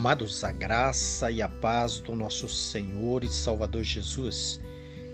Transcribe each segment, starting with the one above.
Amados, a graça e a paz do nosso Senhor e Salvador Jesus,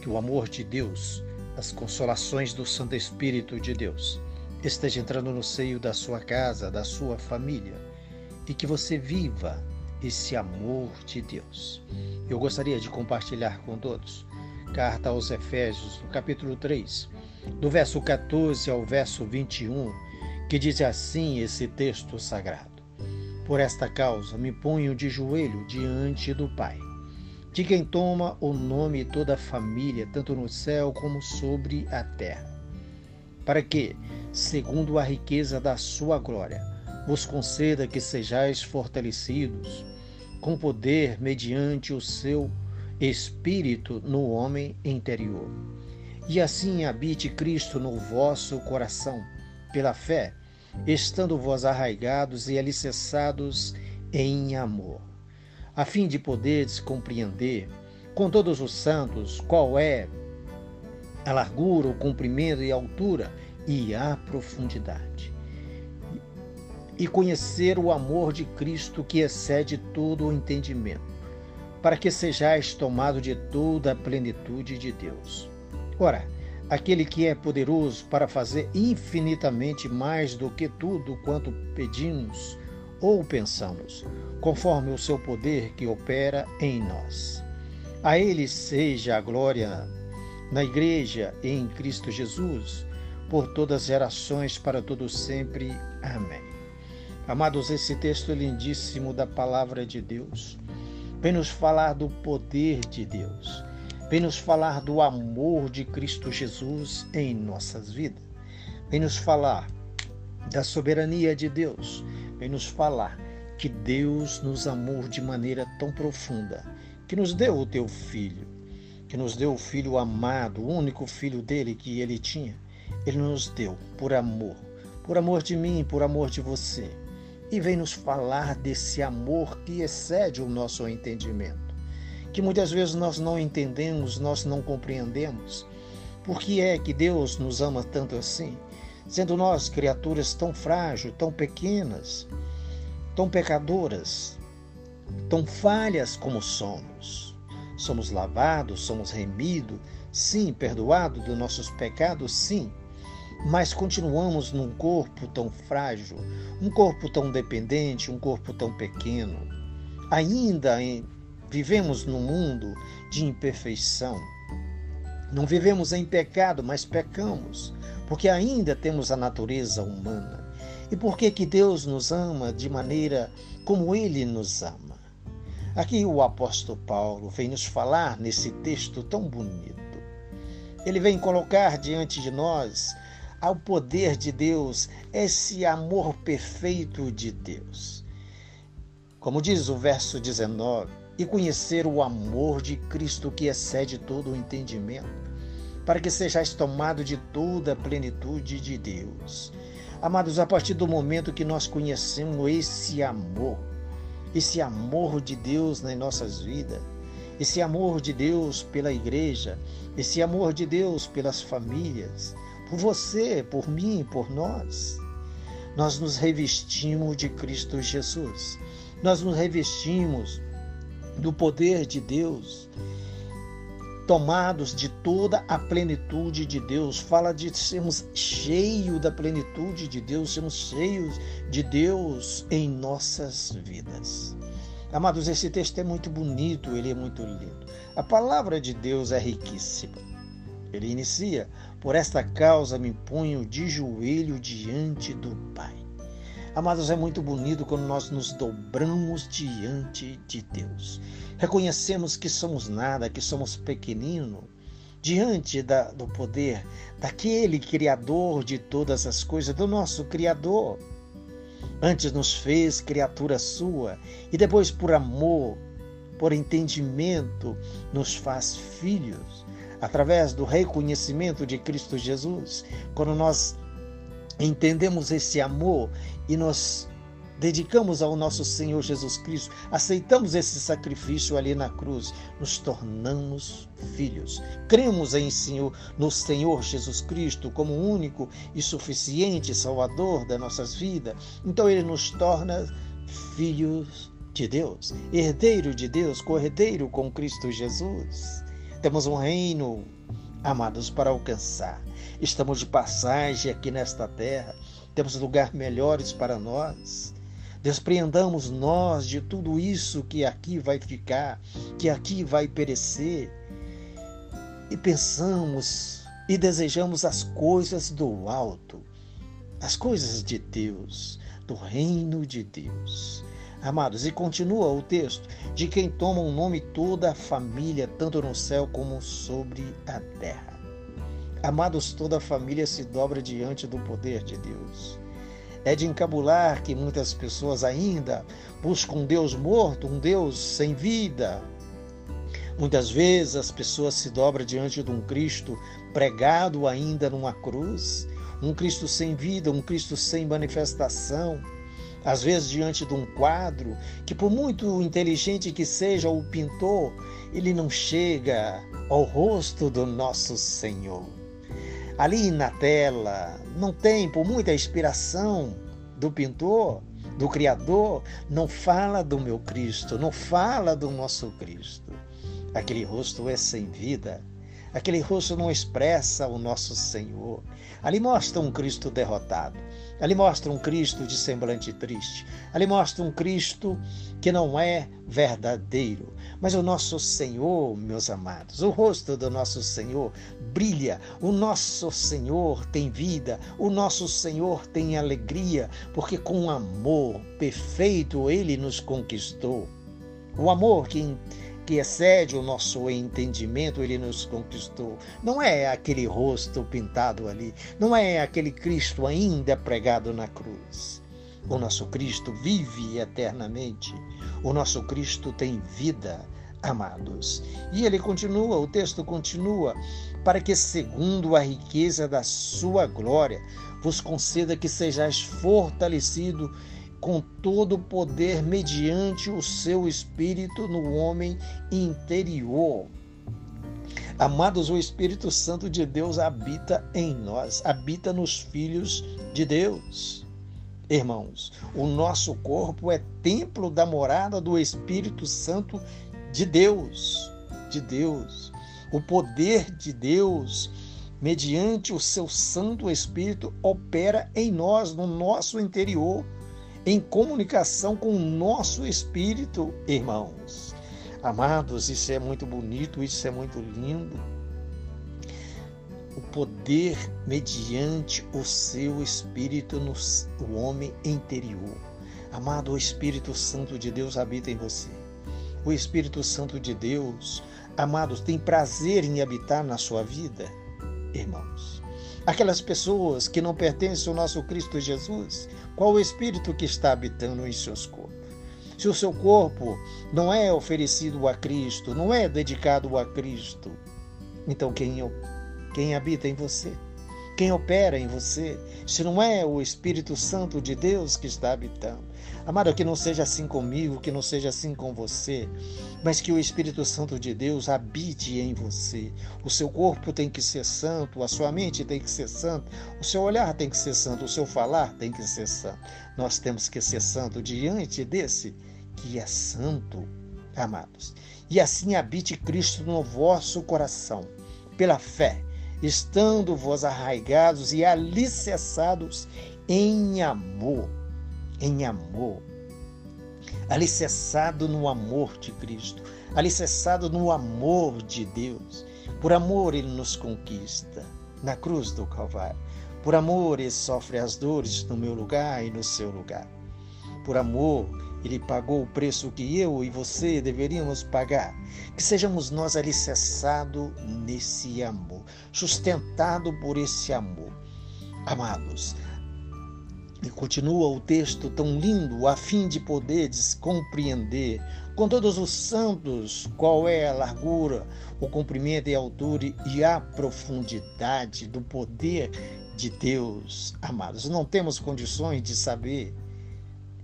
que o amor de Deus, as consolações do Santo Espírito de Deus, esteja entrando no seio da sua casa, da sua família, e que você viva esse amor de Deus. Eu gostaria de compartilhar com todos carta aos Efésios, no capítulo 3, do verso 14 ao verso 21, que diz assim esse texto sagrado. Por esta causa me ponho de joelho diante do Pai, de quem toma o nome toda a família, tanto no céu como sobre a terra, para que, segundo a riqueza da sua glória, vos conceda que sejais fortalecidos com poder mediante o seu espírito no homem interior. E assim habite Cristo no vosso coração, pela fé, estando vós arraigados e alicerçados em amor, a fim de poderes compreender com todos os santos qual é a largura, o comprimento e a altura e a profundidade. E conhecer o amor de Cristo que excede todo o entendimento, para que sejais tomado de toda a plenitude de Deus. Ora, aquele que é poderoso para fazer infinitamente mais do que tudo quanto pedimos ou pensamos, conforme o seu poder que opera em nós. A Ele seja a glória na Igreja e em Cristo Jesus, por todas as gerações, para todos sempre. Amém. Amados, esse texto lindíssimo da palavra de Deus vem nos falar do poder de Deus Vem nos falar do amor de Cristo Jesus em nossas vidas. Vem nos falar da soberania de Deus. Vem nos falar que Deus nos amou de maneira tão profunda, que nos deu o teu filho, que nos deu o filho amado, o único filho dele que ele tinha. Ele nos deu por amor, por amor de mim, por amor de você. E vem nos falar desse amor que excede o nosso entendimento que muitas vezes nós não entendemos, nós não compreendemos. Por que é que Deus nos ama tanto assim? Sendo nós criaturas tão frágeis, tão pequenas, tão pecadoras, tão falhas como somos. Somos lavados, somos remidos, sim, perdoados dos nossos pecados, sim, mas continuamos num corpo tão frágil, um corpo tão dependente, um corpo tão pequeno, ainda em Vivemos num mundo de imperfeição. Não vivemos em pecado, mas pecamos, porque ainda temos a natureza humana. E por que que Deus nos ama de maneira como ele nos ama? Aqui o apóstolo Paulo vem nos falar nesse texto tão bonito. Ele vem colocar diante de nós ao poder de Deus, esse amor perfeito de Deus. Como diz o verso 19, e conhecer o amor de Cristo que excede todo o entendimento, para que sejais tomado de toda a plenitude de Deus. Amados, a partir do momento que nós conhecemos esse amor, esse amor de Deus nas nossas vidas, esse amor de Deus pela igreja, esse amor de Deus pelas famílias, por você, por mim, por nós, nós nos revestimos de Cristo Jesus. Nós nos revestimos do poder de Deus, tomados de toda a plenitude de Deus. Fala de sermos cheios da plenitude de Deus, sermos cheios de Deus em nossas vidas. Amados, esse texto é muito bonito, ele é muito lindo. A palavra de Deus é riquíssima. Ele inicia: Por esta causa me ponho de joelho diante do Pai. Amados, é muito bonito quando nós nos dobramos diante de Deus. Reconhecemos que somos nada, que somos pequenino, diante da, do poder daquele Criador de todas as coisas, do nosso Criador. Antes nos fez criatura sua e depois, por amor, por entendimento, nos faz filhos através do reconhecimento de Cristo Jesus. Quando nós entendemos esse amor e nos dedicamos ao nosso Senhor Jesus Cristo, aceitamos esse sacrifício ali na cruz, nos tornamos filhos. Cremos em Senhor, no Senhor Jesus Cristo como único e suficiente Salvador das nossas vidas. Então ele nos torna filhos de Deus, herdeiro de Deus, corredeiro com Cristo Jesus. Temos um reino, amados, para alcançar. Estamos de passagem aqui nesta terra. Temos lugares melhores para nós. Despreendamos nós de tudo isso que aqui vai ficar, que aqui vai perecer. E pensamos e desejamos as coisas do alto, as coisas de Deus, do reino de Deus. Amados, e continua o texto: de quem toma o nome toda a família, tanto no céu como sobre a terra. Amados, toda a família se dobra diante do poder de Deus. É de encabular que muitas pessoas ainda buscam um Deus morto, um Deus sem vida. Muitas vezes as pessoas se dobram diante de um Cristo pregado ainda numa cruz, um Cristo sem vida, um Cristo sem manifestação às vezes diante de um quadro que, por muito inteligente que seja o pintor, ele não chega ao rosto do nosso Senhor. Ali na tela, não tem, por muita inspiração do pintor, do Criador, não fala do meu Cristo, não fala do nosso Cristo. Aquele rosto é sem vida, aquele rosto não expressa o nosso Senhor. Ali mostra um Cristo derrotado. Ali mostra um Cristo de semblante triste. Ali mostra um Cristo que não é verdadeiro. Mas o nosso Senhor, meus amados, o rosto do nosso Senhor brilha. O nosso Senhor tem vida. O nosso Senhor tem alegria, porque com amor perfeito ele nos conquistou. O amor que que excede o nosso entendimento, ele nos conquistou. Não é aquele rosto pintado ali, não é aquele Cristo ainda pregado na cruz. O nosso Cristo vive eternamente. O nosso Cristo tem vida, amados. E ele continua, o texto continua, para que, segundo a riqueza da sua glória, vos conceda que sejais fortalecido com todo o poder mediante o seu espírito no homem interior. Amados, o Espírito Santo de Deus habita em nós, habita nos filhos de Deus. Irmãos, o nosso corpo é templo da morada do Espírito Santo de Deus, de Deus. O poder de Deus, mediante o seu Santo Espírito, opera em nós, no nosso interior em comunicação com o nosso espírito, irmãos. Amados, isso é muito bonito, isso é muito lindo. O poder mediante o seu espírito no o homem interior. Amado, o Espírito Santo de Deus habita em você. O Espírito Santo de Deus, amados, tem prazer em habitar na sua vida, irmãos. Aquelas pessoas que não pertencem ao nosso Cristo Jesus, qual o espírito que está habitando em seus corpos? Se o seu corpo não é oferecido a Cristo, não é dedicado a Cristo, então quem, quem habita em você? Quem opera em você? Se não é o Espírito Santo de Deus que está habitando. Amado, que não seja assim comigo, que não seja assim com você, mas que o Espírito Santo de Deus habite em você. O seu corpo tem que ser santo, a sua mente tem que ser santa, o seu olhar tem que ser santo, o seu falar tem que ser santo. Nós temos que ser santo diante desse que é santo, amados. E assim habite Cristo no vosso coração, pela fé, estando vós arraigados e alicerçados em amor em amor, alicerçado no amor de Cristo, alicerçado no amor de Deus. Por amor ele nos conquista na cruz do Calvário. Por amor ele sofre as dores no meu lugar e no seu lugar. Por amor ele pagou o preço que eu e você deveríamos pagar. Que sejamos nós alicerçados nesse amor, sustentado por esse amor. Amados, e continua o texto tão lindo, a fim de poderes compreender com todos os santos qual é a largura, o comprimento e a altura e a profundidade do poder de Deus, amados. Não temos condições de saber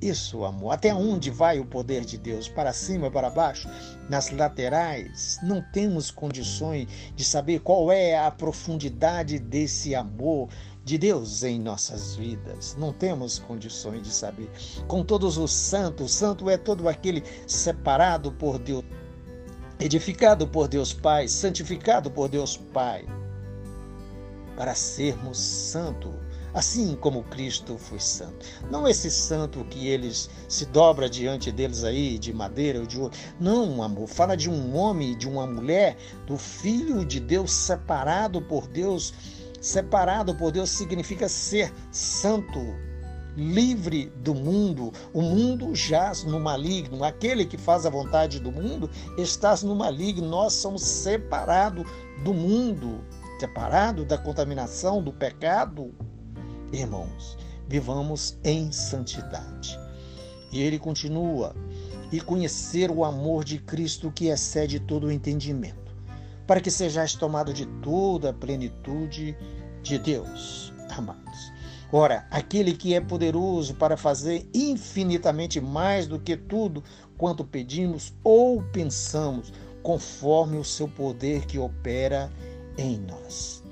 isso, amor. Até onde vai o poder de Deus? Para cima, para baixo, nas laterais? Não temos condições de saber qual é a profundidade desse amor de Deus em nossas vidas. Não temos condições de saber. Com todos os santos, santo é todo aquele separado por Deus, edificado por Deus Pai, santificado por Deus Pai, para sermos santos assim como Cristo foi santo. Não esse santo que eles se dobra diante deles aí, de madeira ou de ouro. Não, amor, fala de um homem, de uma mulher, do Filho de Deus separado por Deus. Separado por Deus significa ser santo, livre do mundo. O mundo jaz no maligno. Aquele que faz a vontade do mundo está no maligno. Nós somos separados do mundo, separados da contaminação, do pecado. Irmãos, vivamos em santidade. E ele continua: e conhecer o amor de Cristo que excede todo o entendimento, para que sejais tomado de toda a plenitude de Deus, amados. Ora, aquele que é poderoso para fazer infinitamente mais do que tudo quanto pedimos ou pensamos, conforme o seu poder que opera em nós.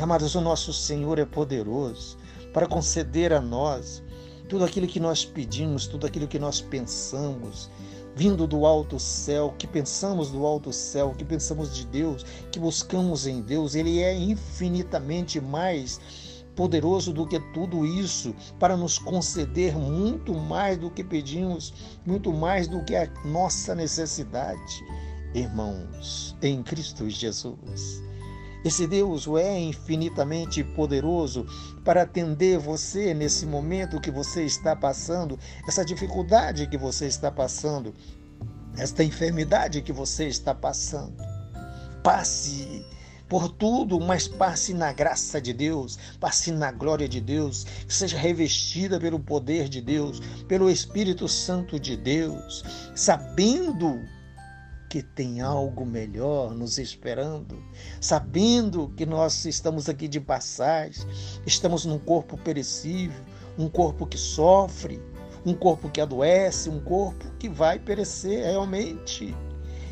Amados, o nosso Senhor é poderoso para conceder a nós tudo aquilo que nós pedimos, tudo aquilo que nós pensamos, vindo do alto céu, que pensamos do alto céu, que pensamos de Deus, que buscamos em Deus, Ele é infinitamente mais poderoso do que tudo isso para nos conceder muito mais do que pedimos, muito mais do que a nossa necessidade. Irmãos, em Cristo Jesus. Esse Deus é infinitamente poderoso para atender você nesse momento que você está passando, essa dificuldade que você está passando, esta enfermidade que você está passando. Passe por tudo, mas passe na graça de Deus, passe na glória de Deus, que seja revestida pelo poder de Deus, pelo Espírito Santo de Deus, sabendo que tem algo melhor nos esperando, sabendo que nós estamos aqui de passagem, estamos num corpo perecível, um corpo que sofre, um corpo que adoece, um corpo que vai perecer realmente.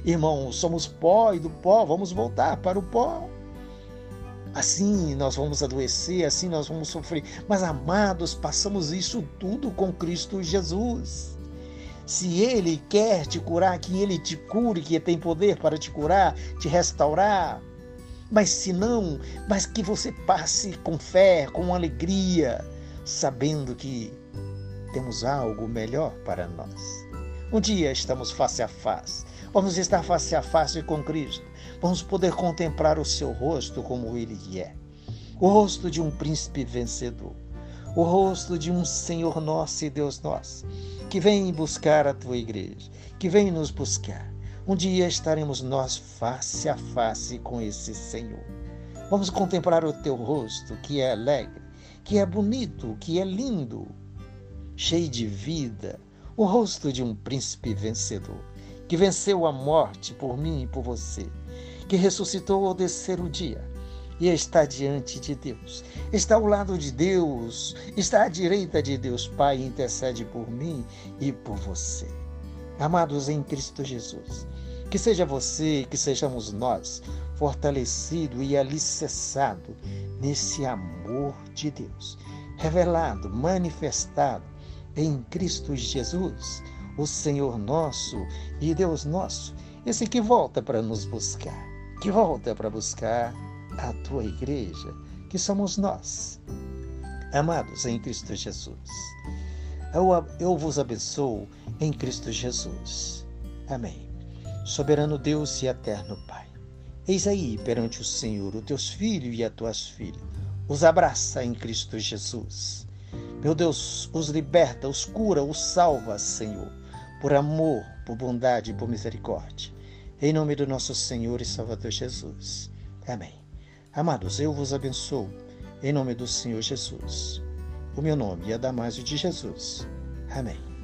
Irmãos, somos pó e do pó vamos voltar para o pó. Assim nós vamos adoecer, assim nós vamos sofrer. Mas, amados, passamos isso tudo com Cristo Jesus. Se Ele quer te curar, que Ele te cure, que tem poder para te curar, te restaurar. Mas se não, mas que você passe com fé, com alegria, sabendo que temos algo melhor para nós. Um dia estamos face a face. Vamos estar face a face com Cristo. Vamos poder contemplar o seu rosto como ele é. O rosto de um príncipe vencedor. O rosto de um Senhor nosso e Deus nosso que vem buscar a tua igreja, que vem nos buscar. Um dia estaremos nós face a face com esse Senhor. Vamos contemplar o teu rosto, que é alegre, que é bonito, que é lindo, cheio de vida, o rosto de um príncipe vencedor, que venceu a morte por mim e por você, que ressuscitou ao descer o dia e está diante de Deus. Está ao lado de Deus, está à direita de Deus Pai intercede por mim e por você. Amados em Cristo Jesus, que seja você, que sejamos nós, fortalecido e alicerçado nesse amor de Deus, revelado, manifestado em Cristo Jesus, o Senhor nosso e Deus nosso, esse que volta para nos buscar, que volta para buscar a tua igreja, que somos nós. Amados em Cristo Jesus, eu, eu vos abençoo em Cristo Jesus. Amém. Soberano Deus e eterno Pai, eis aí perante o Senhor os teus filhos e as tuas filhas, os abraça em Cristo Jesus. Meu Deus, os liberta, os cura, os salva, Senhor, por amor, por bondade e por misericórdia. Em nome do nosso Senhor e Salvador Jesus. Amém. Amados, eu vos abençoo, em nome do Senhor Jesus. O meu nome é Damásio de Jesus. Amém.